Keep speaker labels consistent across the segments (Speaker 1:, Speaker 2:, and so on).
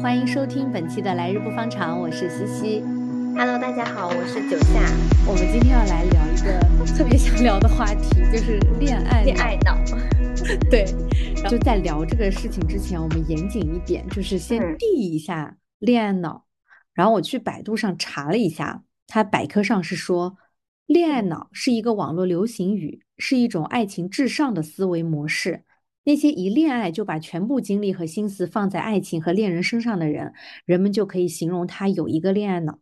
Speaker 1: 欢迎收听本期的来日不方长，我是西西。
Speaker 2: Hello，大家好，我是九夏。
Speaker 1: 我们今天要来聊一个特别想聊的话题，就是恋爱
Speaker 2: 恋爱脑。
Speaker 1: 对，就在聊这个事情之前，我们严谨一点，就是先定一下恋爱脑。然后我去百度上查了一下，它百科上是说，恋爱脑是一个网络流行语，是一种爱情至上的思维模式。那些一恋爱就把全部精力和心思放在爱情和恋人身上的人，人们就可以形容他有一个恋爱脑。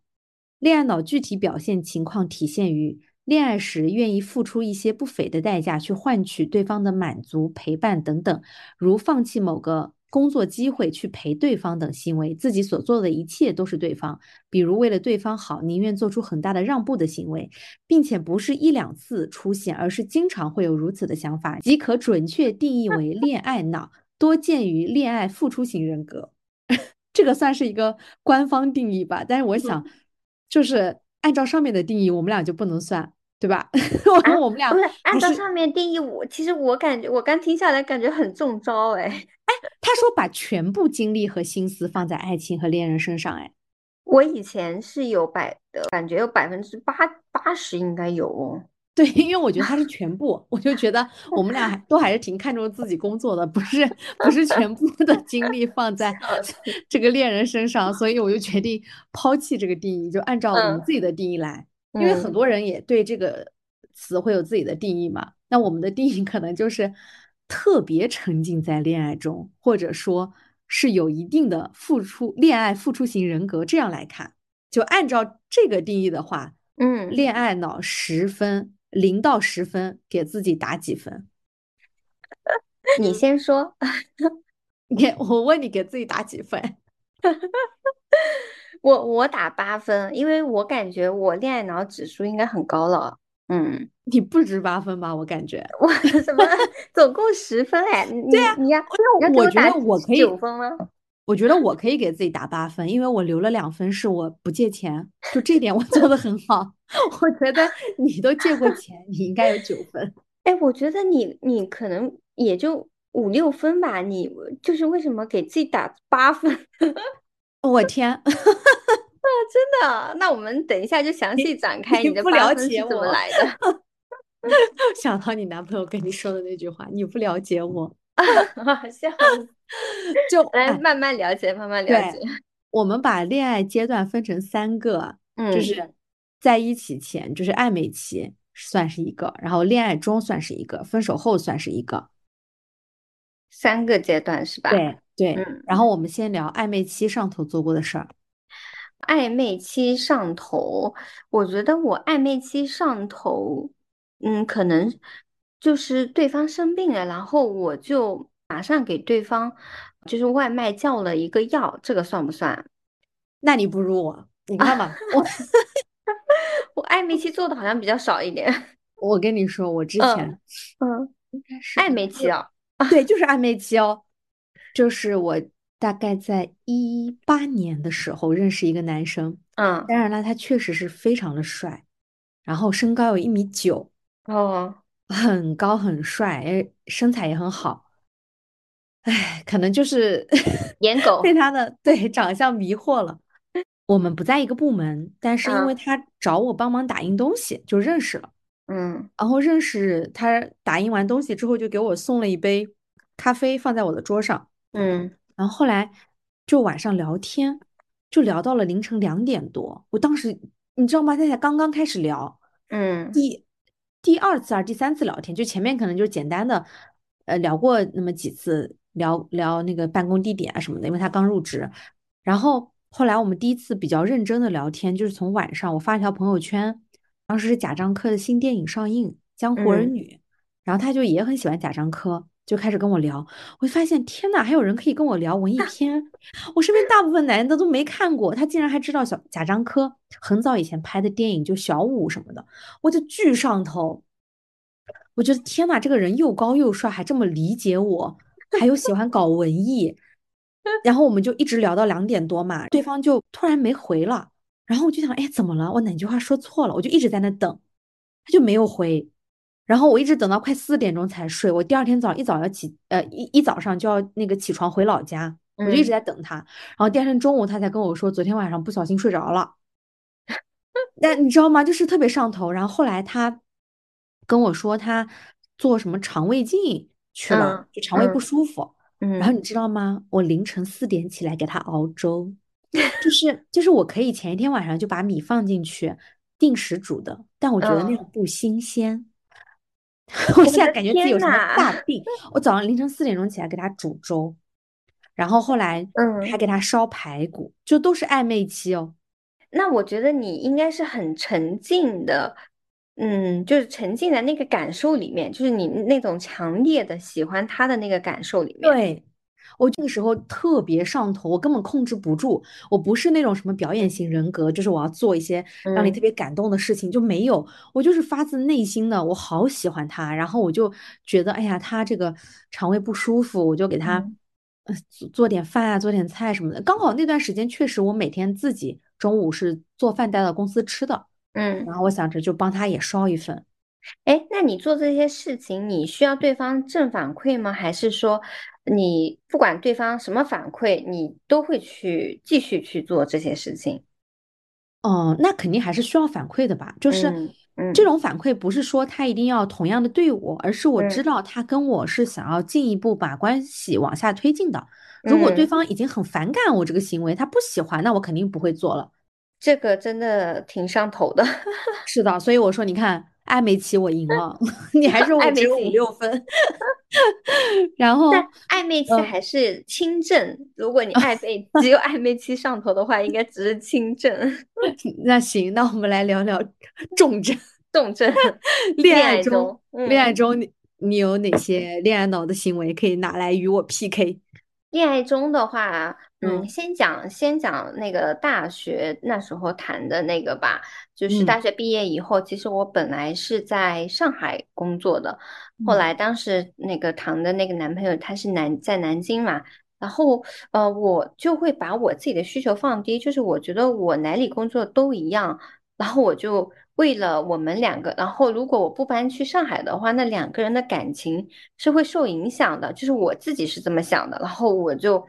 Speaker 1: 恋爱脑具体表现情况体现于恋爱时愿意付出一些不菲的代价去换取对方的满足、陪伴等等，如放弃某个。工作机会去陪对方等行为，自己所做的一切都是对方。比如为了对方好，宁愿做出很大的让步的行为，并且不是一两次出现，而是经常会有如此的想法，即可准确定义为 恋爱脑，多见于恋爱付出型人格。这个算是一个官方定义吧，但是我想，就是按照上面的定义，我们俩就不能算。对吧？我我们俩
Speaker 2: 不是按照上面定义，我其实我感觉我刚听下来感觉很中招哎 哎，
Speaker 1: 他说把全部精力和心思放在爱情和恋人身上哎，
Speaker 2: 我以前是有百的感觉有百分之八八十应该有哦。
Speaker 1: 对，因为我觉得他是全部，我就觉得我们俩 都还是挺看重自己工作的，不是不是全部的精力放在这个恋人身上，所以我就决定抛弃这个定义，就按照我们自己的定义来。因为很多人也对这个词会有自己的定义嘛，那我们的定义可能就是特别沉浸在恋爱中，或者说是有一定的付出，恋爱付出型人格这样来看，就按照这个定义的话，
Speaker 2: 嗯，
Speaker 1: 恋爱脑十分，零到十分，给自己打几分？
Speaker 2: 你先说，
Speaker 1: 你我问你给自己打几分？
Speaker 2: 我我打八分，因为我感觉我恋爱脑指数应该很高了。嗯，
Speaker 1: 你不止八分吧？我感觉
Speaker 2: 我什么总共十分哎？
Speaker 1: 对呀，
Speaker 2: 你要
Speaker 1: 我觉得我可以
Speaker 2: 九分吗？
Speaker 1: 我觉得我可以给自己打八分，因为我留了两分是我不借钱，就这点我做的很好。我觉得你都借过钱，你应该有九分。
Speaker 2: 哎，我觉得你你可能也就五六分吧。你就是为什么给自己打八分？
Speaker 1: 我天，啊，
Speaker 2: 真的？那我们等一下就详细展开你的八分是怎么来的。
Speaker 1: 想到你男朋友跟你说的那句话，你不了解我，
Speaker 2: 好 笑。
Speaker 1: 就
Speaker 2: 来慢慢了解，慢慢了解。
Speaker 1: 我们把恋爱阶段分成三个，
Speaker 2: 嗯，
Speaker 1: 就是在一起前就是暧昧期算是一个，然后恋爱中算是一个，分手后算是一个，
Speaker 2: 三个阶段是吧？
Speaker 1: 对。对，然后我们先聊暧昧期上头做过的事儿。
Speaker 2: 暧昧期上头，我觉得我暧昧期上头，嗯，可能就是对方生病了，然后我就马上给对方就是外卖叫了一个药，这个算不算？
Speaker 1: 那你不如我，你看吧，我
Speaker 2: 我暧昧期做的好像比较少一点。
Speaker 1: 我跟你说，我之前
Speaker 2: 嗯，
Speaker 1: 应该是
Speaker 2: 暧昧期啊，
Speaker 1: 对，就是暧昧期哦。就是我大概在一八年的时候认识一个男生，
Speaker 2: 嗯，
Speaker 1: 当然了，他确实是非常的帅，然后身高有一米九，
Speaker 2: 哦，
Speaker 1: 很高很帅，哎，身材也很好，哎，可能就是
Speaker 2: 颜 狗
Speaker 1: 被他的对长相迷惑了。我们不在一个部门，但是因为他找我帮忙打印东西，就认识了，
Speaker 2: 嗯，
Speaker 1: 然后认识他打印完东西之后，就给我送了一杯咖啡，放在我的桌上。
Speaker 2: 嗯，
Speaker 1: 然后后来就晚上聊天，就聊到了凌晨两点多。我当时你知道吗？他才刚刚开始聊，
Speaker 2: 嗯，
Speaker 1: 第第二次还是第三次聊天，就前面可能就简单的呃聊过那么几次，聊聊那个办公地点啊什么的，因为他刚入职。然后后来我们第一次比较认真的聊天，就是从晚上我发一条朋友圈，当时是贾樟柯的新电影上映《江湖儿女》，然后他就也很喜欢贾樟柯。就开始跟我聊，我就发现天呐，还有人可以跟我聊文艺片。我身边大部分男的都没看过，他竟然还知道小贾樟柯很早以前拍的电影，就小五什么的，我就巨上头。我觉得天呐，这个人又高又帅，还这么理解我，还有喜欢搞文艺。然后我们就一直聊到两点多嘛，对方就突然没回了，然后我就想，哎，怎么了？我哪句话说错了？我就一直在那等，他就没有回。然后我一直等到快四点钟才睡。我第二天早一早要起，呃，一一早上就要那个起床回老家，我就一直在等他。然后第二天中午他才跟我说，昨天晚上不小心睡着了。但你知道吗？就是特别上头。然后后来他跟我说他做什么肠胃镜去了，就肠胃不舒服。然后你知道吗？我凌晨四点起来给他熬粥，就是就是我可以前一天晚上就把米放进去定时煮的，但我觉得那种不新鲜。我现在感觉自己有什么大病。我早上凌晨四点钟起来给他煮粥，然后后来嗯还给他烧排骨，就都是暧昧期哦。
Speaker 2: 那我觉得你应该是很沉浸的，嗯，就是沉浸在那个感受里面，就是你那种强烈的喜欢他的那个感受里面。
Speaker 1: 对，我这个时候特别上头，我根本控制不住。我不是那种什么表演型人格，就是我要做一些让你特别感动的事情，就没有。我就是发自内心的，我好喜欢他，然后我就觉得，哎呀，他这个肠胃不舒服，我就给他，做做点饭啊，做点菜什么的。刚好那段时间确实，我每天自己。中午是做饭带到公司吃的，
Speaker 2: 嗯，
Speaker 1: 然后我想着就帮他也烧一份。
Speaker 2: 哎，那你做这些事情，你需要对方正反馈吗？还是说你不管对方什么反馈，你都会去继续去做这些事情？
Speaker 1: 哦，那肯定还是需要反馈的吧？就是这种反馈不是说他一定要同样的对我，而是我知道他跟我是想要进一步把关系往下推进的。如果对方已经很反感我这个行为，他不喜欢，那我肯定不会做了。
Speaker 2: 这个真的挺上头的。
Speaker 1: 是的，所以我说，你看暧昧期我赢了，你还是我只有五六分。然后
Speaker 2: 暧昧期还是轻症，如果你 暧昧只有暧昧期上头的话，应该只是轻症。
Speaker 1: 那行，那我们来聊聊重症。
Speaker 2: 重症，
Speaker 1: 恋爱中，恋爱中你你有哪些恋爱脑的行为可以拿来与我 PK？
Speaker 2: 恋爱中的话，嗯，先讲先讲那个大学那时候谈的那个吧，就是大学毕业以后，其实我本来是在上海工作的，后来当时那个谈的那个男朋友他是南在南京嘛，然后呃，我就会把我自己的需求放低，就是我觉得我哪里工作都一样，然后我就。为了我们两个，然后如果我不搬去上海的话，那两个人的感情是会受影响的。就是我自己是这么想的，然后我就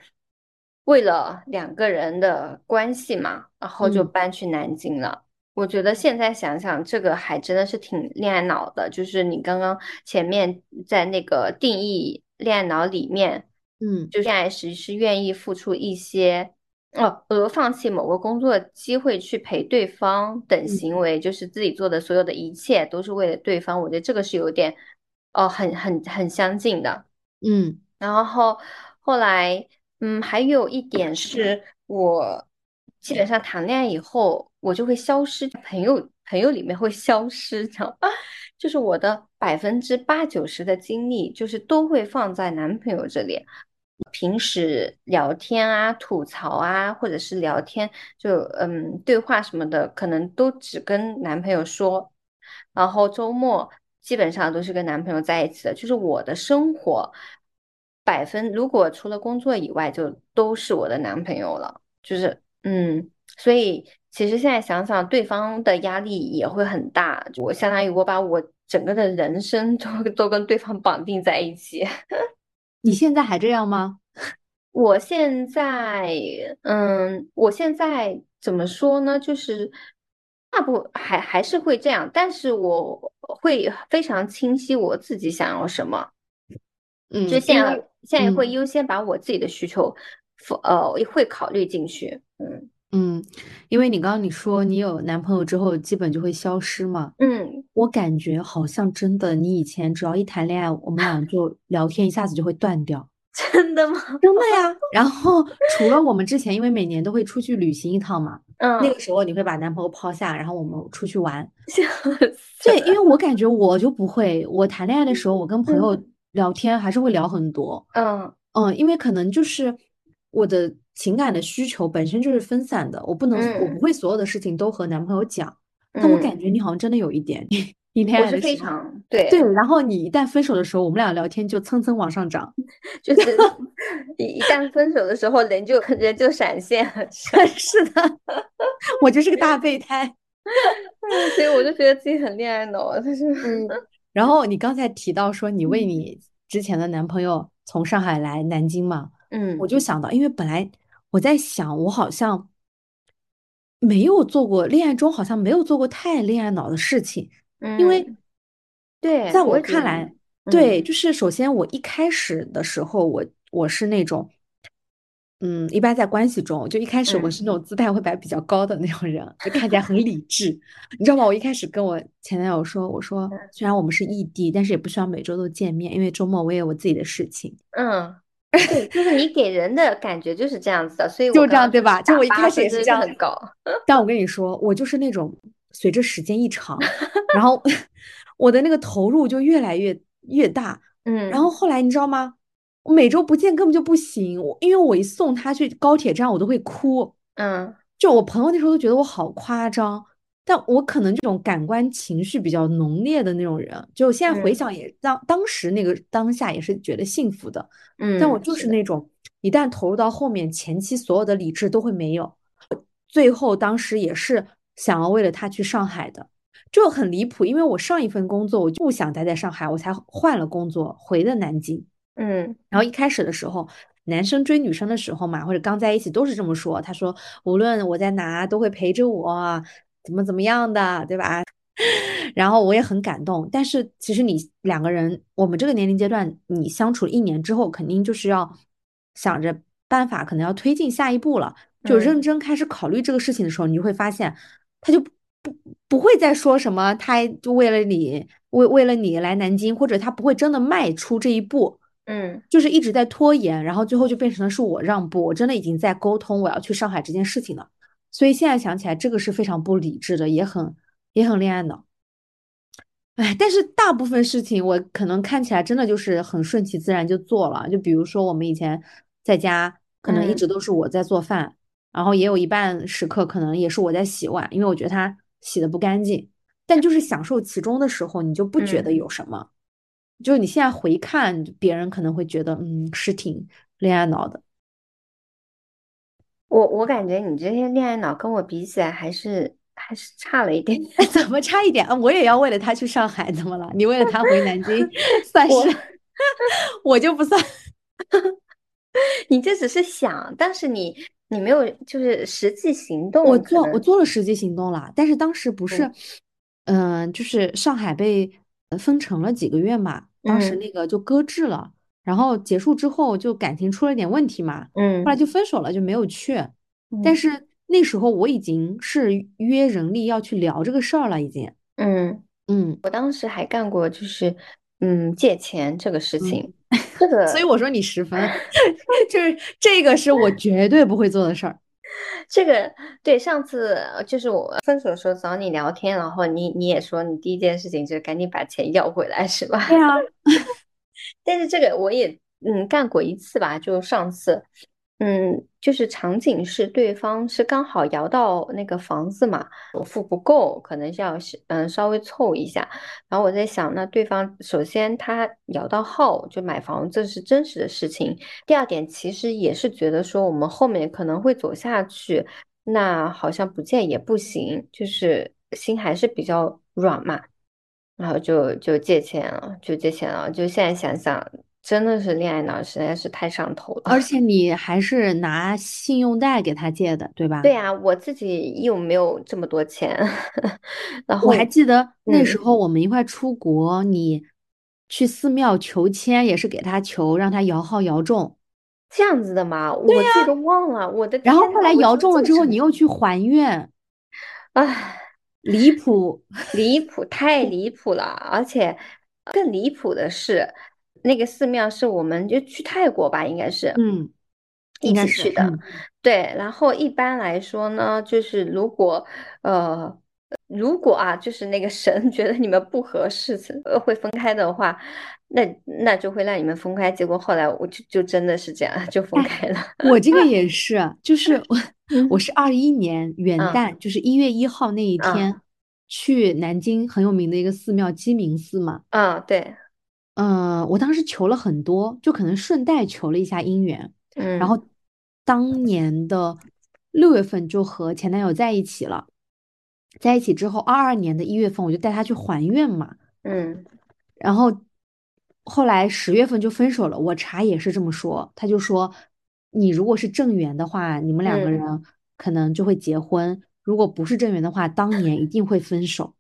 Speaker 2: 为了两个人的关系嘛，然后就搬去南京了。我觉得现在想想，这个还真的是挺恋爱脑的。就是你刚刚前面在那个定义恋爱脑里面，
Speaker 1: 嗯，
Speaker 2: 就恋爱时是愿意付出一些。哦，而放弃某个工作机会去陪对方等行为，就是自己做的所有的一切都是为了对方。我觉得这个是有点，哦，很很很相近的。
Speaker 1: 嗯，
Speaker 2: 然后后来，嗯，还有一点是我基本上谈恋爱以后，我就会消失，朋友朋友里面会消失，知道吧？就是我的百分之八九十的精力就是都会放在男朋友这里。平时聊天啊、吐槽啊，或者是聊天就嗯对话什么的，可能都只跟男朋友说。然后周末基本上都是跟男朋友在一起的，就是我的生活百分如果除了工作以外，就都是我的男朋友了。就是嗯，所以其实现在想想，对方的压力也会很大。我相当于我把我整个的人生 都都跟对方绑定在一起。
Speaker 1: 你现在还这样吗？
Speaker 2: 我现在，嗯，我现在怎么说呢？就是大部还还是会这样，但是我会非常清晰我自己想要什么。
Speaker 1: 嗯，
Speaker 2: 就现在现在会优先把我自己的需求，呃，会考虑进去。嗯。
Speaker 1: 嗯，因为你刚刚你说你有男朋友之后，基本就会消失嘛。
Speaker 2: 嗯，
Speaker 1: 我感觉好像真的，你以前只要一谈恋爱，我们俩就 聊天一下子就会断掉。
Speaker 2: 真的吗？
Speaker 1: 真的呀。然后除了我们之前，因为每年都会出去旅行一趟嘛，
Speaker 2: 嗯，
Speaker 1: 那个时候你会把男朋友抛下，然后我们出去玩。
Speaker 2: 对，
Speaker 1: 因为我感觉我就不会，我谈恋爱的时候，我跟朋友聊天还是会聊很多。
Speaker 2: 嗯
Speaker 1: 嗯，因为可能就是我的。情感的需求本身就是分散的，我不能，我不会所有的事情都和男朋友讲。但我感觉你好像真的有一点，一天
Speaker 2: 我是非常对
Speaker 1: 对。然后你一旦分手的时候，我们俩聊天就蹭蹭往上涨，
Speaker 2: 就是一 一旦分手的时候，人就人就闪现了。
Speaker 1: 是 的，我就是个大备胎，
Speaker 2: 所以我就觉得自己很恋爱脑，就是
Speaker 1: 嗯。然后你刚才提到说，你为你之前的男朋友从上海来南京嘛？
Speaker 2: 嗯，
Speaker 1: 我就想到，因为本来我在想，我好像没有做过恋爱中好像没有做过太恋爱脑的事情，嗯因为
Speaker 2: 对，
Speaker 1: 在我看来，对，就是首先我一开始的时候，我我是那种。嗯，一般在关系中，就一开始我是那种姿态会摆比较高的那种人，就看起来很理智，你知道吗？我一开始跟我前男友说，我说虽然我们是异地，但是也不需要每周都见面，因为周末我也有我自己的事情。
Speaker 2: 嗯，对，就是你给人的感觉就是这样子的，所以
Speaker 1: 就这样对吧？就我一开始也
Speaker 2: 是
Speaker 1: 这样
Speaker 2: 很高。
Speaker 1: 但我跟你说，我就是那种随着时间一长，然后 我的那个投入就越来越越大。
Speaker 2: 嗯，
Speaker 1: 然后后来你知道吗？我每周不见根本就不行，我因为我一送他去高铁站，我都会哭。
Speaker 2: 嗯，
Speaker 1: 就我朋友那时候都觉得我好夸张，但我可能这种感官情绪比较浓烈的那种人，就现在回想也当当时那个当下也是觉得幸福的。
Speaker 2: 嗯，
Speaker 1: 但我就是那种一旦投入到后面，前期所有的理智都会没有。最后当时也是想要为了他去上海的，就很离谱，因为我上一份工作我就不想待在上海，我才换了工作回的南京。
Speaker 2: 嗯，
Speaker 1: 然后一开始的时候，男生追女生的时候嘛，或者刚在一起都是这么说。他说，无论我在哪，都会陪着我，怎么怎么样的，对吧？然后我也很感动。但是其实你两个人，我们这个年龄阶段，你相处一年之后，肯定就是要想着办法，可能要推进下一步了。就认真开始考虑这个事情的时候，你就会发现，他就不不会再说什么，他就为了你，为为了你来南京，或者他不会真的迈出这一步。
Speaker 2: 嗯，
Speaker 1: 就是一直在拖延，然后最后就变成了是我让步。我真的已经在沟通我要去上海这件事情了，所以现在想起来，这个是非常不理智的，也很也很恋爱脑。哎，但是大部分事情我可能看起来真的就是很顺其自然就做了。就比如说我们以前在家，可能一直都是我在做饭，然后也有一半时刻可能也是我在洗碗，因为我觉得它洗的不干净。但就是享受其中的时候，你就不觉得有什么。就是你现在回看，别人可能会觉得，嗯，是挺恋爱脑的。
Speaker 2: 我我感觉你这些恋爱脑跟我比起来，还是还是差了一点。
Speaker 1: 怎么差一点啊？我也要为了他去上海，怎么了？你为了他回南京，算 是我就不算。
Speaker 2: 你这只是想，但是你你没有就是实际行动。
Speaker 1: 我做我做了实际行动了，但是当时不是，嗯，就是上海被。封城了几个月嘛，当时那个就搁置了，然后结束之后就感情出了点问题嘛，
Speaker 2: 嗯，
Speaker 1: 后来就分手了，就没有去。但是那时候我已经是约人力要去聊这个事儿了，已经。
Speaker 2: 嗯
Speaker 1: 嗯，
Speaker 2: 我当时还干过就是嗯借钱这个事情，这个，
Speaker 1: 所以我说你十分，就是这个是我绝对不会做的事儿。
Speaker 2: 这个对，上次就是我分手的时候找你聊天，然后你你也说你第一件事情就是赶紧把钱要回来，是吧？
Speaker 1: 对啊。
Speaker 2: 但是这个我也嗯干过一次吧，就上次。嗯，就是场景是对方是刚好摇到那个房子嘛，首付不够，可能是要嗯稍微凑一下。然后我在想，那对方首先他摇到号就买房，这是真实的事情。第二点，其实也是觉得说我们后面可能会走下去，那好像不借也不行，就是心还是比较软嘛。然后就就借钱了，就借钱了。就现在想想。真的是恋爱脑，实在是太上头了。
Speaker 1: 而且你还是拿信用贷给他借的，对吧？
Speaker 2: 对呀，我自己又没有这么多钱。然后
Speaker 1: 我还记得那时候我们一块出国，你去寺庙求签也是给他求，让他摇号摇中。
Speaker 2: 这样子的吗？我自己都忘了。我的
Speaker 1: 然后后来摇中了之后，你又去还愿。
Speaker 2: 唉，
Speaker 1: 离谱，
Speaker 2: 离谱，太离谱了！而且更离谱的是。那个寺庙是我们就去泰国吧，应该是，
Speaker 1: 嗯，
Speaker 2: 一起去的，对。然后一般来说呢，就是如果呃，如果啊，就是那个神 觉得你们不合适，呃，会分开的话，那那就会让你们分开。结果后来我就就真的是这样，就分开了。
Speaker 1: 我这个也是，就是我我是二一年元旦，就是一月一号那一天去南京很有名的一个寺庙鸡鸣寺嘛。
Speaker 2: 嗯，对。
Speaker 1: 嗯，我当时求了很多，就可能顺带求了一下姻缘。
Speaker 2: 嗯，
Speaker 1: 然后当年的六月份就和前男友在一起了，在一起之后，二二年的一月份我就带他去还愿嘛。
Speaker 2: 嗯，
Speaker 1: 然后后来十月份就分手了。我查也是这么说，他就说你如果是正缘的话，你们两个
Speaker 2: 嗯
Speaker 1: 人可能就会结婚；如果不是正缘的话，当年一定会分手。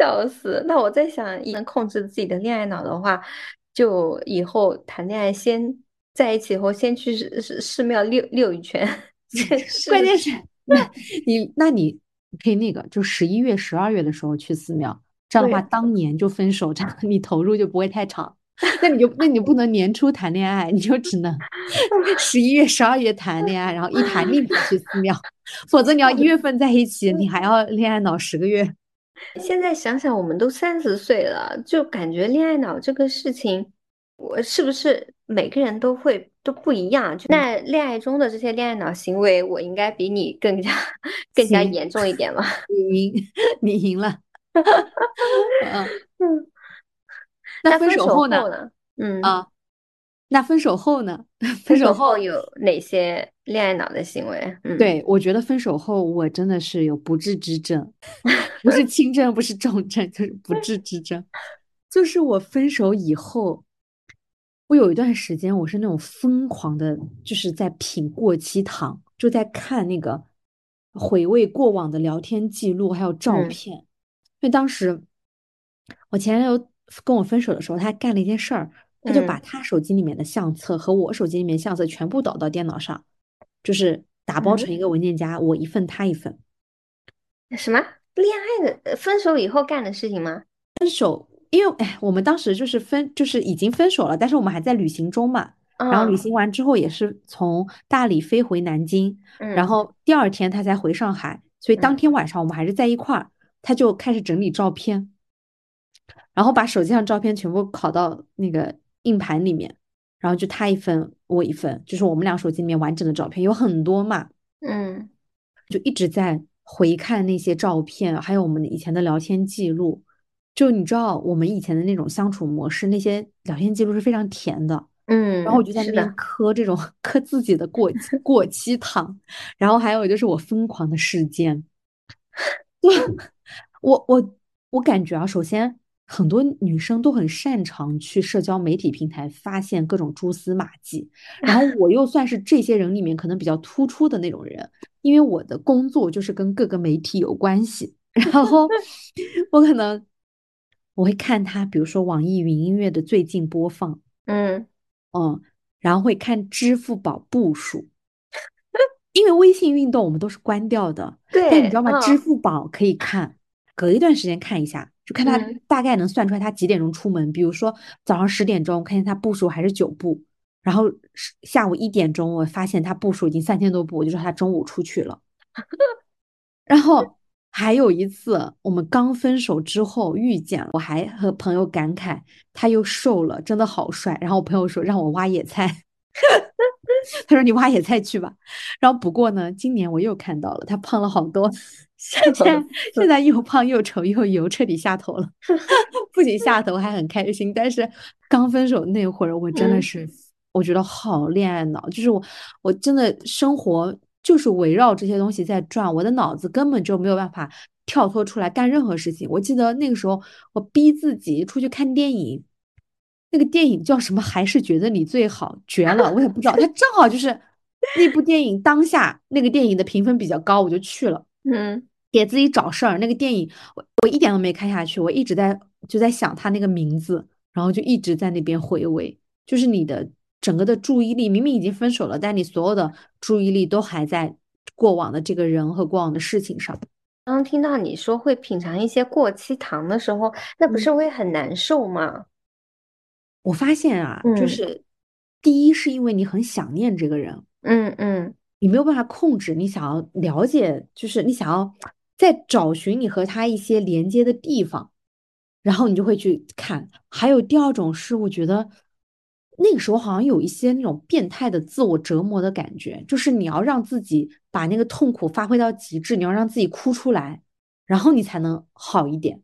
Speaker 2: 笑死！那我在想，能控制自己的恋爱脑的话，就以后谈恋爱先在一起以后，先去寺寺寺庙溜溜一圈，
Speaker 1: 关键是，那你那你可以那个，就十一月、十二月的时候去寺庙，这样的话，
Speaker 2: 对
Speaker 1: 当年就分手，这样你投入就不会太长。那你就那你不能年初谈恋爱，你就只能 十一月、十二月谈恋爱，然后一谈立马去寺庙，否则你要一月份在一起，你还要恋爱脑十个月。
Speaker 2: 现在想想，我们都三十岁了，就感觉恋爱脑这个事情，我是不是每个人都会都不一样？就那恋爱中的这些恋爱脑行为，我应该比你更加更加严重一点吗？
Speaker 1: 你赢，你赢了。嗯，
Speaker 2: 嗯，
Speaker 1: 那分
Speaker 2: 手
Speaker 1: 手后呢？
Speaker 2: 嗯，
Speaker 1: 啊，那分手后呢？
Speaker 2: 分
Speaker 1: 分手
Speaker 2: 后，有哪些恋爱脑的行为？嗯，
Speaker 1: 对，我觉得分手后我真的是有不治之症，不是轻症，不是重症，就是不治之症。就是我分手以后，我有一段时间我是那种疯狂的，就是在品过期糖，就在看那个回味过往的聊天记录还有照
Speaker 2: 嗯
Speaker 1: 片。因为当时我前男友跟我分手的时候，他干了一件事儿，他就把
Speaker 2: 嗯
Speaker 1: 他手机里面的相册和我手机里面相册全部导到电脑上，就是打包
Speaker 2: 嗯，
Speaker 1: 成一个文件夹，我一份他一份。
Speaker 2: 什么恋爱的呃分手以后干的事情吗？
Speaker 1: 分手因为哎，我们当时就是分，就是已经分手了，但是我们还在旅行中嘛。然后旅
Speaker 2: 嗯
Speaker 1: 行完之后也是从大理飞回南京，然
Speaker 2: 嗯
Speaker 1: 后第二天他才回上海，所以当
Speaker 2: 嗯
Speaker 1: 天晚上我们还是在一块儿。他就开始整理照片，然后把手机上照片全部拷到那个硬盘里面，然后就他一份我一份，就是我们俩手机里面完整的照片有很多嘛。
Speaker 2: 嗯
Speaker 1: 就一直在回看那些照片，还有我们以前的聊天记录。就你知道，我们以前的那种相处模式，那些聊天记录是非常甜的。嗯然后我
Speaker 2: 嗯，
Speaker 1: 就在那边磕这种磕自己的过期过期糖，然后还有就是我疯狂的事件。我我我感觉啊，首先很多女生都很擅长去社交媒体平台发现各种蛛丝马迹，然后我又算是这些人里面可能比较突出的那种人，因为我的工作就是跟各个媒体有关系，然后 我可能我会看他，比如说网易云音乐的最近播放，
Speaker 2: 嗯
Speaker 1: 嗯，然后会看支付宝步数。因为微信运动我们都是关掉的，对但你知，道吗？支
Speaker 2: 嗯
Speaker 1: 付宝可以看，隔一段时间看一下，就看他
Speaker 2: 嗯
Speaker 1: 大概能算出来他几点钟出门。比如说早上十点钟，看见他步数还是九步，然后下午一点钟，我发现他步数已经三千多步，我就知道他中午出去了。然后还有一次，我们刚分手之后遇见了，我还和朋友感慨他又瘦了，真的好帅。然后我朋友说让我挖野菜，他说你挖野菜去吧。然后不过呢，今年我又看到了他胖了好多，现在现在又胖又丑又油，彻底下头了。不仅下头还很开心，但是刚分手那会儿，我真的
Speaker 2: 嗯
Speaker 1: 是我觉得好恋爱脑，就是我我真的生活就是围绕这些东西在转，我的脑子根本就没有办法跳脱出来干任何事情。我记得那个时候，我逼自己出去看电影。那个电影叫什么？还是觉得你最好，绝了！我也不知道，它正好就是那部电影当下那个电影的评分比较高，我就去了，
Speaker 2: 嗯
Speaker 1: 给自己找事儿。那个电影我我一点都没看下去，我一直在就在想他那个名字，然后就一直在那边回味。就是你的整个的注意力明明已经分手了，但你所有的注意力都还在过往的这个人和过往的事情上。
Speaker 2: 刚刚听到你说会品尝一些过期糖的时候，那不是
Speaker 1: 嗯
Speaker 2: 会很难受吗？
Speaker 1: 我发现啊，就
Speaker 2: 嗯。
Speaker 1: 是第一是因为你很想念这个人，
Speaker 2: 嗯嗯。
Speaker 1: 你没有办法控制，你想要了解，就是你想要再找寻你和他一些连接的地方，然后你就会去看。还有第二种是，我觉得那个时候好像有一些那种变态的自我折磨的感觉，就是你要让自己把那个痛苦发挥到极致，你要让自己哭出来，然后你才能好一点，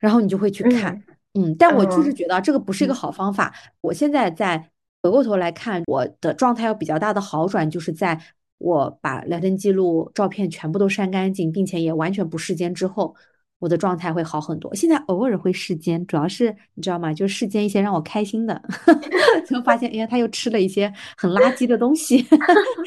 Speaker 1: 然后你就会去看。
Speaker 2: 嗯
Speaker 1: 嗯，但我就是
Speaker 2: 嗯
Speaker 1: 觉得这个不是一个
Speaker 2: 嗯
Speaker 1: 好方法。我现在在回过头来看，我的状态有比较大的好转，就是在我把聊天记录、照片全部都删干净，并且也完全不视奸之后，我的状态会好很多。现在偶尔会视奸，主要是你知道吗？就视奸一些让我开心的，就发现哎呀，他又吃了一些很垃圾的东西，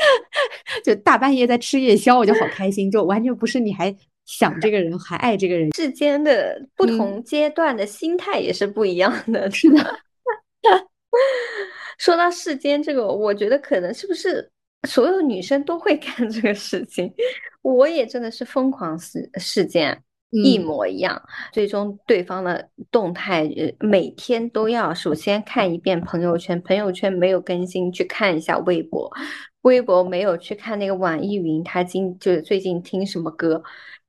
Speaker 1: 就大半夜在吃夜宵，我就好开心，就完全不是你还想这个人，还爱这个人。
Speaker 2: 世间的不同阶段的心态也是不一样的，
Speaker 1: 是的。
Speaker 2: 说到世间这个，我觉得可能是不是所有女生都会干这个事情？我也真的是疯狂事事件一模一样。最终对方的动态，每天都要首先看一遍朋友圈，朋友圈没有更新，去看一下微博，微博没有去看那个网易云，他今就是最近听什么歌。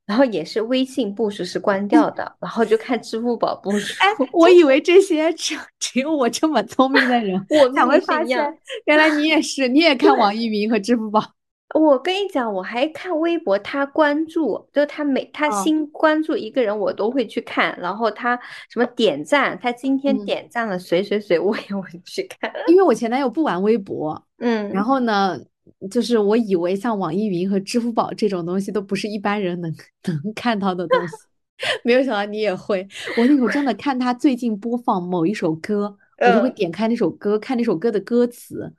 Speaker 2: 然后也是微信步数是关掉的，然后就看支付宝步数。
Speaker 1: 哎，我以为这些只只有我这么聪明的人，
Speaker 2: 我
Speaker 1: 才会发现，原来你也是，你也看网易云和支付宝。
Speaker 2: 我跟你讲，我还看微博，他关注，就他每他新关注一个人，我都会去看。然后他什么点赞，他今天点赞了谁谁谁，我也会去看。
Speaker 1: 因为我前男友不玩微博，
Speaker 2: 嗯，
Speaker 1: 然后呢？就是我以为像网易云和支付宝这种东西都不是一般人能 能看到的东西，没有想到你也会。我那会儿真的看他最近播放某一首歌，我就会点开那首歌，看那首歌的歌词。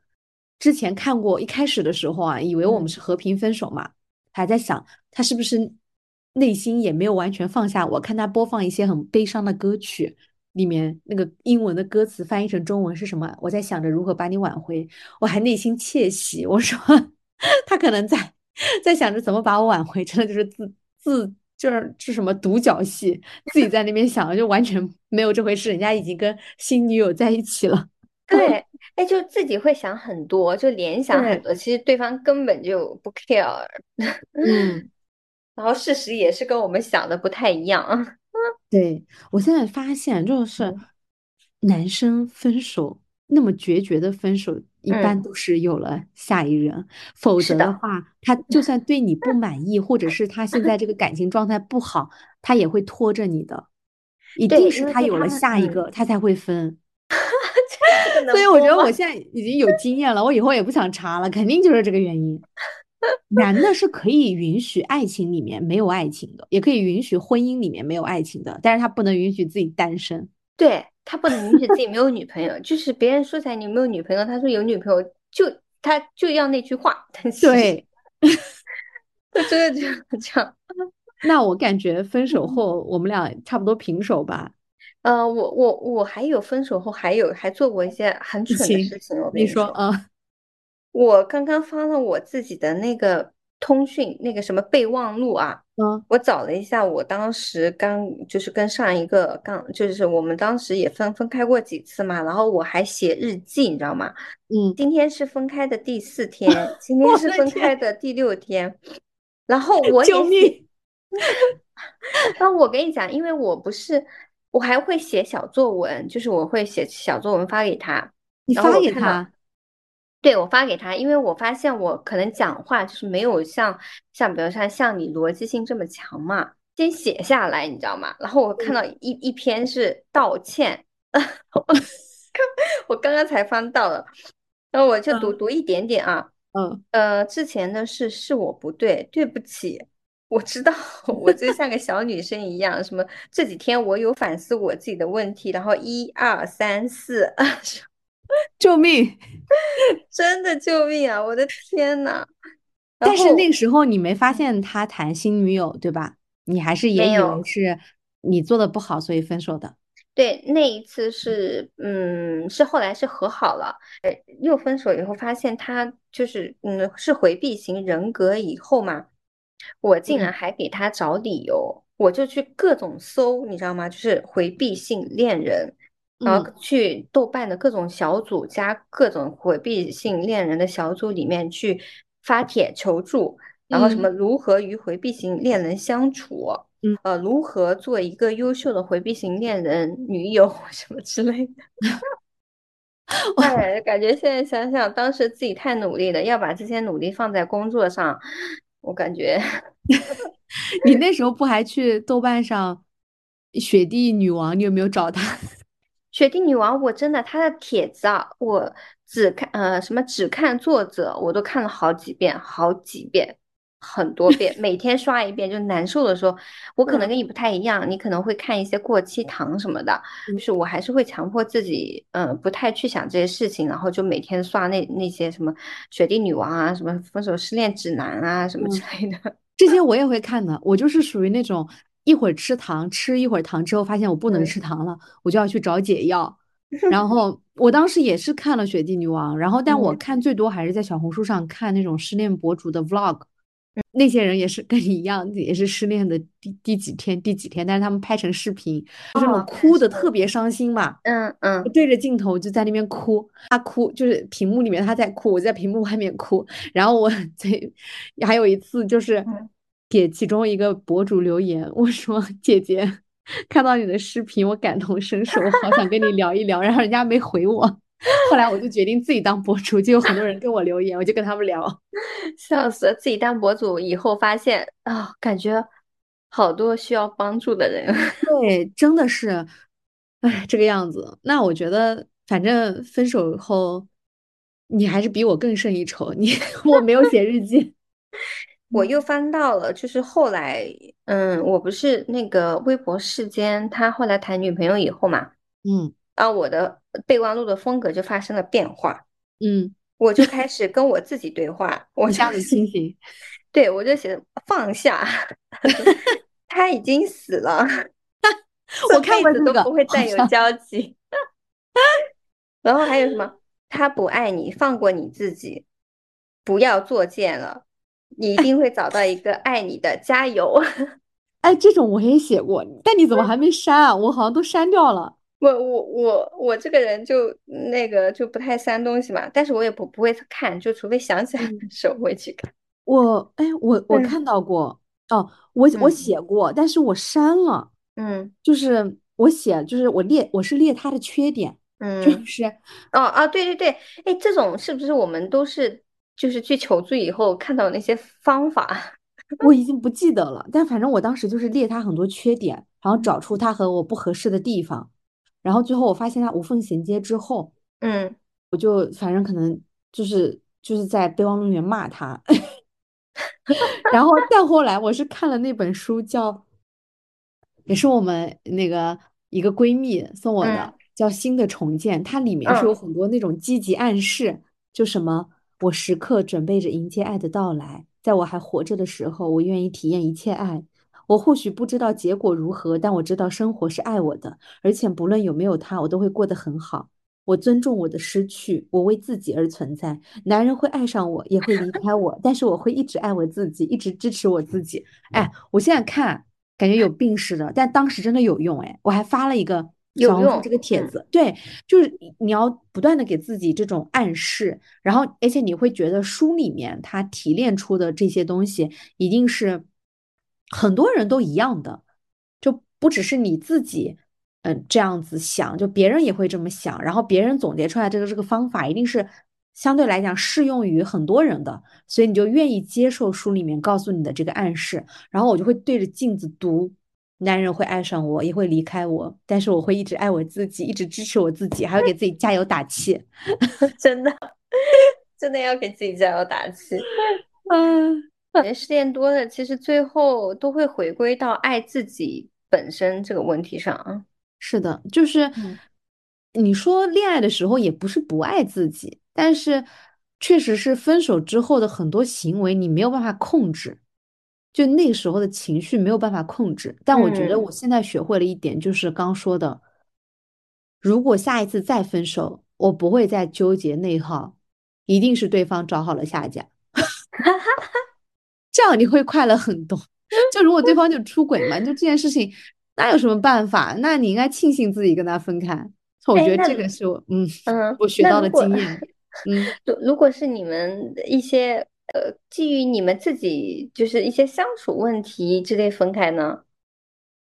Speaker 1: 之前看过，一开始的时候啊，以为我们是和平分手嘛，还在想他是不是内心也没有完全放下我。看他播放一些很悲伤的歌曲。里面那个英文的歌词翻译成中文是什么？我在想着如何把你挽回，我还内心窃喜。我说他可能在在想着怎么把我挽回，真的就是自自就是是什么独角戏，自己在那边想，就完全没有这回事。人家已经跟新女友在一起了。
Speaker 2: 对，哎，就自己会想很多，就联想很多，其实对方根本就不 care。
Speaker 1: 嗯，
Speaker 2: 然后事实也是跟我们想的不太一样。
Speaker 1: 对我现在发现，就是男生分手那么决绝的分手，一般都是有了下一任，否则的话，他就算对你不满意，或者是他现在这个感情状态不好，他也会拖着你的，一定是他有了下一个，他才会分。所以我觉得我现在已经有经验了，我以后也不想查了，肯定就是这个原因。男的是可以允许爱情里面没有爱情的，也可以允许婚姻里面没有爱情的，但是他不能允许自己单身。
Speaker 2: 对他不能允许自己没有女朋友，就是别人说起来你有没有女朋友，他说有女朋友，就他就要那句话。
Speaker 1: 对，
Speaker 2: 他真的就这样。
Speaker 1: 那我感觉分手后我们俩差不多平手吧。
Speaker 2: 呃，我我我还有分手后还有还做过一些很蠢的事情，我跟你
Speaker 1: 说啊。
Speaker 2: 我刚刚发了我自己的那个通讯，那个什么备忘录啊，
Speaker 1: 嗯，
Speaker 2: 我找了一下，我当时刚就是跟上一个刚，就是我们当时也分分开过几次嘛，然后我还写日记，你知道吗？
Speaker 1: 嗯，
Speaker 2: 今天是分开的第四天，今天是分开的第六天，然后 我
Speaker 1: 救命！
Speaker 2: 那我跟你讲，因为我不是，我还会写小作文，就是我会写小作文发给他，
Speaker 1: 你发给他。
Speaker 2: 对我发给他，因为我发现我可能讲话就是没有像像比如像像你逻辑性这么强嘛，先写下来，你知道吗？然后我看到一一篇是道歉，我刚刚才翻到了，然后我就读读一点点啊，
Speaker 1: 嗯
Speaker 2: 呃，之前的事是我不对，对不起，我知道 我就像个小女生一样，什么这几天我有反思我自己的问题，然后一二三四。
Speaker 1: 救命！
Speaker 2: 真的救命啊！我的天呐。
Speaker 1: 但是那个时候你没发现他谈新女友对吧？你还是也以为是你做的不好，所以分手的。
Speaker 2: 对，那一次是，嗯，是后来是和好了，又分手以后发现他就是，嗯，是回避型人格以后嘛，我竟然还给他找理由，我就去各种搜，你知道吗？就是回避性恋人。然后去豆瓣的各种小组加各种回避性恋人的小组里面去发帖求助，然后什么如何与回避型恋人相处，
Speaker 1: 嗯，
Speaker 2: 呃，如何做一个优秀的回避型恋人女友 什么之类的。哎，感觉现在想想，当时自己太努力了，要把这些努力放在工作上，我感觉。
Speaker 1: 你那时候不还去豆瓣上雪地女王？你有没有找她？
Speaker 2: 雪地女王，我真的她的帖子啊，我只看呃什么只看作者，我都看了好几遍，好几遍。很多遍，每天刷一遍。就难受的时候，我可能跟你不太一样，你可能会看一些过期糖什么的，就是我还是会强迫自己，嗯，不太去想这些事情，然后就每天刷那那些什么雪地女王啊，什么分手失恋指南啊，什么之类的，
Speaker 1: 这些我也会看的。我就是属于那种一会儿吃糖，吃一会儿糖之后发现我不能吃糖了，我就要去找解药。然后我当时也是看了雪地女王，然后但我看最多还是在小红书上看那种失恋博主的 vlog。那些人也是跟你一样，也是失恋的第第几天第几天，但是他们拍成视频，就是那种哭的特别伤心嘛。
Speaker 2: 嗯嗯，
Speaker 1: 对着镜头就在那边哭，他哭就是屏幕里面他在哭，我在屏幕外面哭。然后我 最还有一次就是给其中一个博主留言，我说姐姐看到你的视频，我感同身受，我好想跟你 聊一聊。然后人家没回我。后来我就决定自己当博主，就有很多人跟我留言，我就跟他们聊，
Speaker 2: 笑死了。自己当博主以后发现啊，感觉好多需要帮助的人。
Speaker 1: 对，真的是，哎，这个样子。那我觉得，反正分手后，你还是比我更胜一筹。你我没有写日记，
Speaker 2: 我又翻到了，就是后来，嗯，我不是那个微博世间，他后来谈女朋友以后嘛，
Speaker 1: 嗯。
Speaker 2: 然后我的备忘录的风格就发生了变化，
Speaker 1: 嗯，
Speaker 2: 我就开始跟我自己对话，我
Speaker 1: 这样子清醒，
Speaker 2: 对我就写放下，他已经死了，
Speaker 1: 我看过这
Speaker 2: 个，都不会再有交集。然后还有什么？他不爱你，放过你自己，不要作贱了，你一定会找到一个爱你的，加油！
Speaker 1: 哎，这种我也写过，但你怎么还没删啊？我好像都删掉了。
Speaker 2: 我我我我这个人就那个就不太删东西嘛，但是我也不不会看，就除非想起来的时候会去看。
Speaker 1: 我哎，我我看到过哦，我我写过，但是我删了。
Speaker 2: 嗯，
Speaker 1: 就是我写，就是我列，我是列他的缺点。
Speaker 2: 嗯，
Speaker 1: 就是
Speaker 2: 哦哦，对对对，哎，这种是不是我们都是就是去求助以后看到那些方法？
Speaker 1: 我已经不记得了，但反正我当时就是列他很多缺点，然后找出他和我不合适的地方。然后最后我发现他无缝衔接之后，
Speaker 2: 嗯，
Speaker 1: 我就反正可能就是就是在备忘录里面骂他，然后再后来我是看了那本书，叫也是我们那个一个闺蜜送我的，叫《新的重建》，它里面是有很多那种积极暗示，就什么我时刻准备着迎接爱的到来，在我还活着的时候，我愿意体验一切爱。我或许不知道结果如何，但我知道生活是爱我的，而且不论有没有他，我都会过得很好。我尊重我的失去，我为自己而存在。男人会爱上我，也会离开我，但是我会一直爱我自己，一直支持我自己。哎，我现在看感觉有病似的，但当时真的有用。哎，我还发了一个小红书这个帖子，对，就是你要不断的给自己这种暗示，然后而且你会觉得书里面它提炼出的这些东西一定是。很多人都一样的，就不只是你自己，嗯，这样子想，就别人也会这么想。然后别人总结出来这个这个方法，一定是相对来讲适用于很多人的，所以你就愿意接受书里面告诉你的这个暗示。然后我就会对着镜子读：男人会爱上我，也会离开我，但是我会一直爱我自己，一直支持我自己，还要给自己加油打气。
Speaker 2: 真的，真的要给自己加油打气。
Speaker 1: 嗯。
Speaker 2: 人失恋多了，其实最后都会回归到爱自己本身这个问题上啊。
Speaker 1: 是的，就是你说恋爱的时候也不是不爱自己，但是确实是分手之后的很多行为你没有办法控制，就那个时候的情绪没有办法控制。但我觉得我现在学会了一点，就是刚说的，如果下一次再分手，我不会再纠结内耗，一定是对方找好了下家。这样你会快乐很多。就如果对方就出轨嘛，就这件事情，那有什么办法？那你应该庆幸自己跟他分开。我觉得这个是我，嗯
Speaker 2: 嗯，
Speaker 1: 我学到的经验。嗯，
Speaker 2: 如如果是你们一些呃，基于你们自己就是一些相处问题之类分开呢？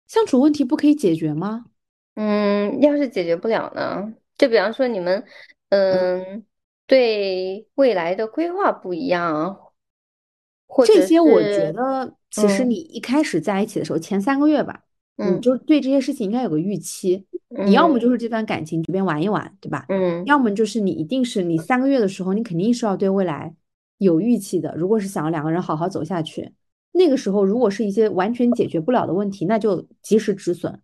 Speaker 1: 相处问题不可以解决吗？
Speaker 2: 嗯，要是解决不了呢？就比方说你们，嗯，对未来的规划不一样。
Speaker 1: 这些我觉得，其实你一开始在一起的时候，前三个月吧，你就对这些事情应该有个预期。你要么就是这段感情随便玩一玩，对吧？
Speaker 2: 嗯。
Speaker 1: 要么就是你一定是你三个月的时候，你肯定是要对未来有预期的，如果是想要两个人好好走下去，那个时候如果是一些完全解决不了的问题，那就及时止损。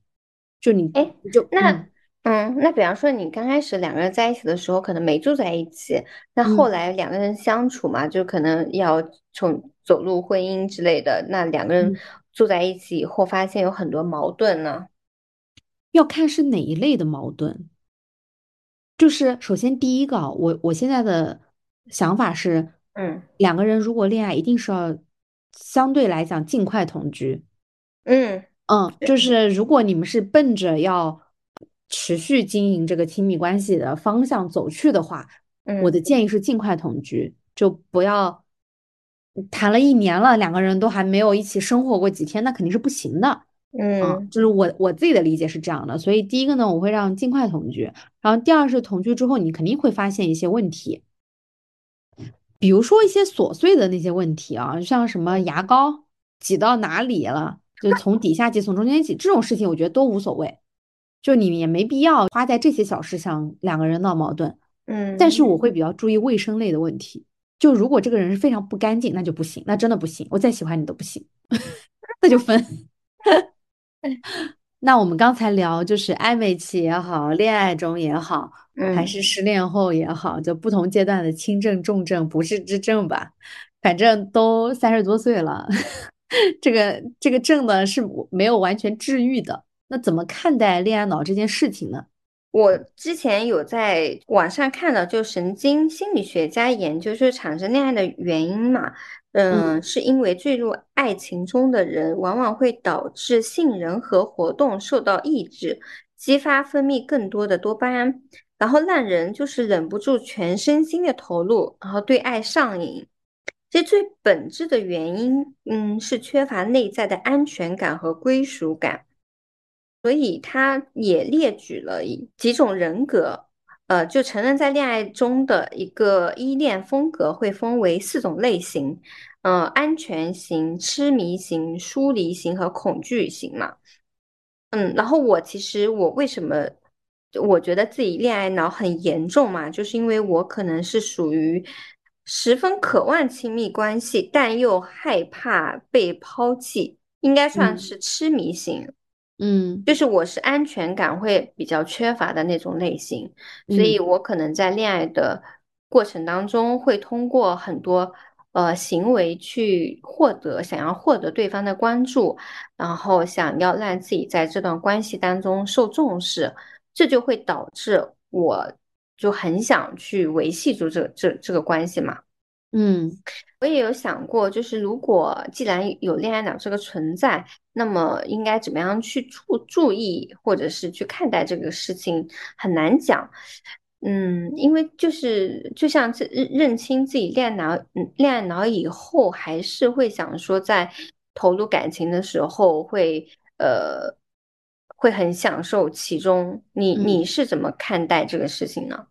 Speaker 1: 就你
Speaker 2: 哎，
Speaker 1: 就
Speaker 2: 那嗯，那比方说你刚开始两个人在一起的时候，可能没住在一起，那后来两个人相处嘛，就可能要从走入婚姻之类的，那两个人住在一起以后，发现有很多矛盾呢。
Speaker 1: 要看是哪一类的矛盾。就是首先第一个，我我现在的想法是，
Speaker 2: 嗯，
Speaker 1: 两个人如果恋爱，一定是要相对来讲尽快同居。
Speaker 2: 嗯
Speaker 1: 嗯，就是如果你们是奔着要持续经营这个亲密关系的方向走去的话，我的建议是尽快同居，就不要谈了一年了，两个人都还没有一起生活过几天，那肯定是不行的。
Speaker 2: 嗯，
Speaker 1: 就是我我自己的理解是这样的，所以第一个呢，我会让尽快同居，然后第二是同居之后，你肯定会发现一些问题，比如说一些琐碎的那些问题啊，像什么牙膏挤到哪里了，就从底下挤从中间挤这种事情，我觉得都无所谓，就你也没必要花在这些小事上两个人闹矛盾。
Speaker 2: 嗯，
Speaker 1: 但是我会比较注意卫生类的问题，就如果这个人是非常不干净，那就不行，那真的不行，我再喜欢你都不行，那就分。那我们刚才聊，就是暧昧期也好，恋爱中也好，还是失恋后也好，就不同阶段的轻症、重症、不治之症吧。反正都三十多岁了，这个这个症呢是没有完全治愈的。那怎么看待恋爱脑这件事情呢？
Speaker 2: 我之前有在网上看到，就神经心理学家研究，就是产生恋爱的原因嘛。嗯，是因为坠入爱情中的人，往往会导致性人和活动受到抑制，激发分泌更多的多巴胺，然后让人就是忍不住全身心的投入，然后对爱上瘾。这最本质的原因，嗯，是缺乏内在的安全感和归属感。所以他也列举了几种人格。呃，就承认在恋爱中的一个依恋风格会分为四种类型，嗯，安全型、痴迷型、疏离型和恐惧型嘛。嗯，然后我其实我为什么我觉得自己恋爱脑很严重嘛，就是因为我可能是属于十分渴望亲密关系，但又害怕被抛弃，应该算是痴迷型。
Speaker 1: 嗯，
Speaker 2: 就是我是安全感会比较缺乏的那种类型，所以我可能在恋爱的过程当中会通过很多呃行为去获得想要获得对方的关注，然后想要让自己在这段关系当中受重视，这就会导致我就很想去维系住这这这个关系嘛。
Speaker 1: 嗯，
Speaker 2: 我也有想过，就是如果既然有恋爱脑这个存在，那么应该怎么样去注注意，或者是去看待这个事情，很难讲。嗯，因为就是就像这认认清自己恋爱脑，恋爱脑以后，还是会想说，在投入感情的时候，会呃会很享受其中。你你是怎么看待这个事情呢？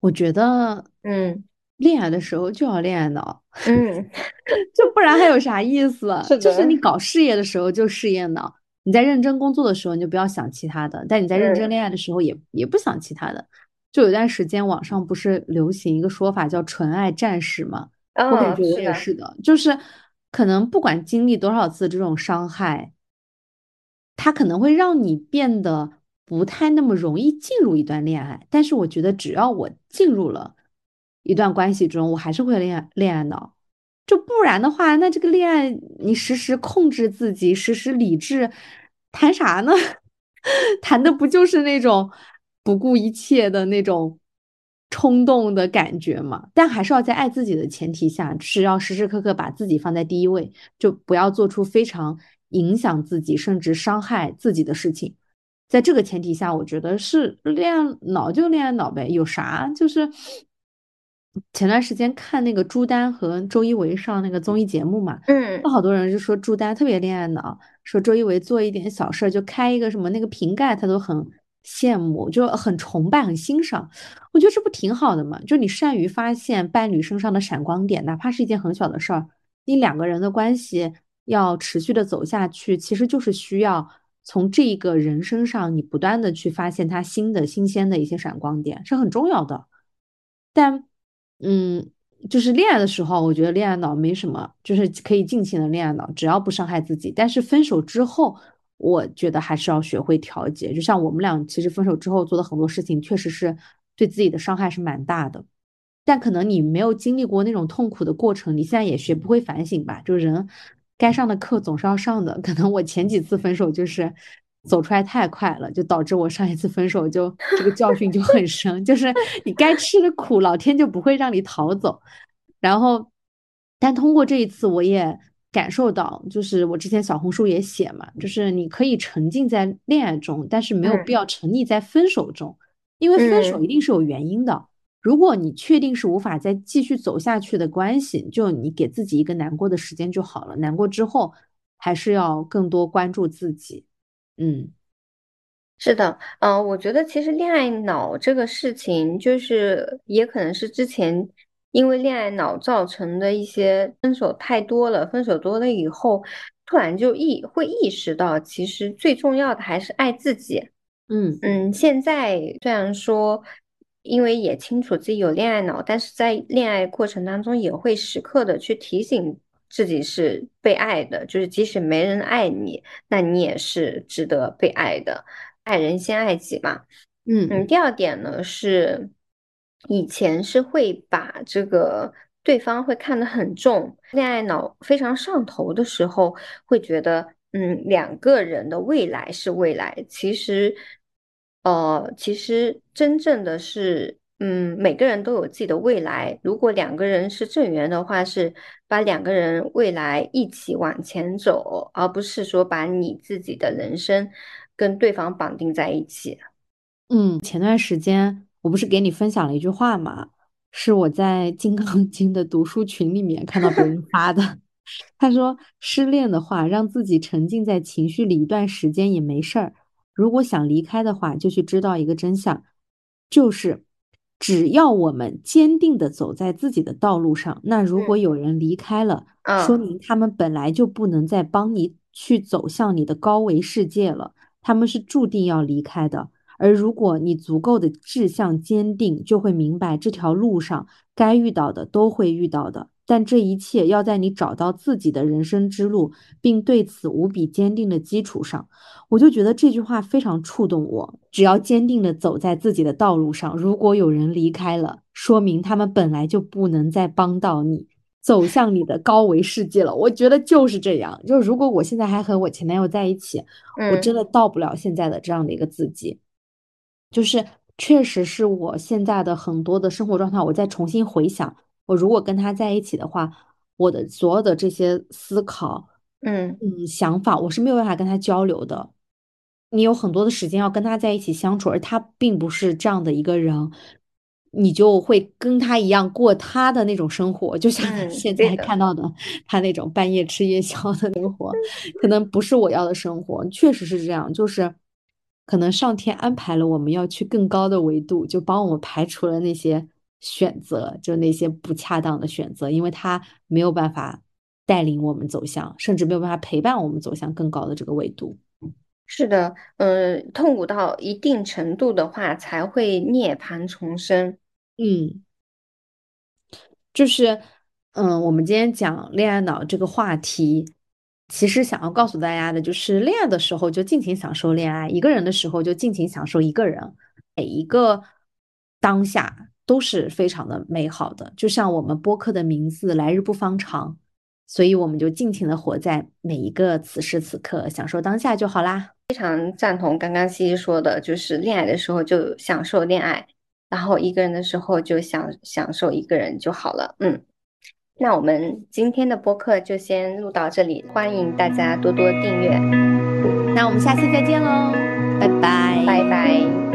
Speaker 1: 我觉得，
Speaker 2: 嗯。
Speaker 1: 恋爱的时候就要恋爱脑，
Speaker 2: 嗯，
Speaker 1: 就不然还有啥意思？
Speaker 2: 是
Speaker 1: 就是你搞事业的时候就事业脑，你在认真工作的时候你就不要想其他的，但你在认真恋爱的时候也也不想其他的。就有段时间网上不是流行一个说法叫“纯爱战士”吗？我感觉我也是的，就是可能不管经历多少次这种伤害，它可能会让你变得不太那么容易进入一段恋爱。但是我觉得只要我进入了。一段关系中，我还是会恋恋爱脑，就不然的话，那这个恋爱你时时控制自己，时时理智，谈啥呢？谈的不就是那种不顾一切的那种冲动的感觉吗？但还是要在爱自己的前提下，是要时时刻刻把自己放在第一位，就不要做出非常影响自己甚至伤害自己的事情。在这个前提下，我觉得是恋爱脑就恋爱脑呗，有啥就是。前段时间看那个朱丹和周一围上那个综艺节目嘛，
Speaker 2: 嗯，
Speaker 1: 有好多人就说朱丹特别恋爱脑，说周一围做一点小事就开一个什么那个瓶盖，他都很羡慕，就很崇拜、很欣赏。我觉得这不挺好的嘛？就你善于发现伴侣身上的闪光点，哪怕是一件很小的事儿，你两个人的关系要持续的走下去，其实就是需要从这个人身上你不断的去发现他新的、新鲜的一些闪光点，是很重要的。但。嗯，就是恋爱的时候，我觉得恋爱脑没什么，就是可以尽情的恋爱脑，只要不伤害自己。但是分手之后，我觉得还是要学会调节。就像我们俩其实分手之后做的很多事情，确实是对自己的伤害是蛮大的。但可能你没有经历过那种痛苦的过程，你现在也学不会反省吧？就人该上的课总是要上的。可能我前几次分手就是走出来太快了，就导致我上一次分手就这个教训就很深。就是 你该吃的苦，老天就不会让你逃走。然后，但通过这一次，我也感受到，就是我之前小红书也写嘛，就是你可以沉浸在恋爱中，但是没有必要沉溺在分手中，因为分手一定是有原因的。如果你确定是无法再继续走下去的关系，就你给自己一个难过的时间就好了。难过之后，还是要更多关注自己。嗯，
Speaker 2: 是的，嗯，我觉得其实恋爱脑这个事情，就是也可能是之前因为恋爱脑造成的一些分手太多了，分手多了以后，突然就意会意识到，其实最重要的还是爱自己。
Speaker 1: 嗯
Speaker 2: 嗯，现在虽然说。因为也清楚自己有恋爱脑，但是在恋爱过程当中也会时刻的去提醒自己是被爱的，就是即使没人爱你，那你也是值得被爱的。爱人先爱己嘛。
Speaker 1: 嗯
Speaker 2: 嗯。第二点呢是，以前是会把这个对方会看得很重，恋爱脑非常上头的时候，会觉得嗯两个人的未来是未来，其实。呃，其实真正的是，嗯，每个人都有自己的未来。如果两个人是正缘的话，是把两个人未来一起往前走，而不是说把你自己的人生跟对方绑定在一起。
Speaker 1: 嗯，前段时间我不是给你分享了一句话吗？是我在《金刚经》的读书群里面看到别人发的。他说，失恋的话，让自己沉浸在情绪里一段时间也没事儿。如果想离开的话，就去知道一个真相，就是只要我们坚定的走在自己的道路上，那如果有人离开了，说明他们本来就不能再帮你去走向你的高维世界了，他们是注定要离开的。而如果你足够的志向坚定，就会明白这条路上该遇到的都会遇到的。但这一切要在你找到自己的人生之路，并对此无比坚定的基础上，我就觉得这句话非常触动我。只要坚定的走在自己的道路上，如果有人离开了，说明他们本来就不能再帮到你走向你的高维世界了。我觉得就是这样。就如果我现在还和我前男友在一起，我真的到不了现在的这样的一个自己。就是确实是我现在的很多的生活状态，我再重新回想。我如果跟他在一起的话，我的所有的这些思考，
Speaker 2: 嗯
Speaker 1: 嗯，想法，我是没有办法跟他交流的。你有很多的时间要跟他在一起相处，而他并不是这样的一个人，你就会跟他一样过他的那种生活，就像现在看到的他那种半夜吃夜宵的生活，可能不是我要的生活。确实是这样，就是可能上天安排了我们要去更高的维度，就帮我们排除了那些。选择就那些不恰当的选择，因为他没有办法带领我们走向，甚至没有办法陪伴我们走向更高的这个维度。
Speaker 2: 是的，呃，痛苦到一定程度的话，才会涅槃重生。
Speaker 1: 嗯，就是，嗯，我们今天讲恋爱脑这个话题，其实想要告诉大家的就是，恋爱的时候就尽情享受恋爱，一个人的时候就尽情享受一个人，每一个当下。都是非常的美好的，就像我们播客的名字“来日不方长”，所以我们就尽情的活在每一个此时此刻，享受当下就好啦。
Speaker 2: 非常赞同刚刚西西说的，就是恋爱的时候就享受恋爱，然后一个人的时候就享享受一个人就好了。嗯，那我们今天的播客就先录到这里，欢迎大家多多订阅。
Speaker 1: 那我们下期再见喽，拜拜，
Speaker 2: 拜拜。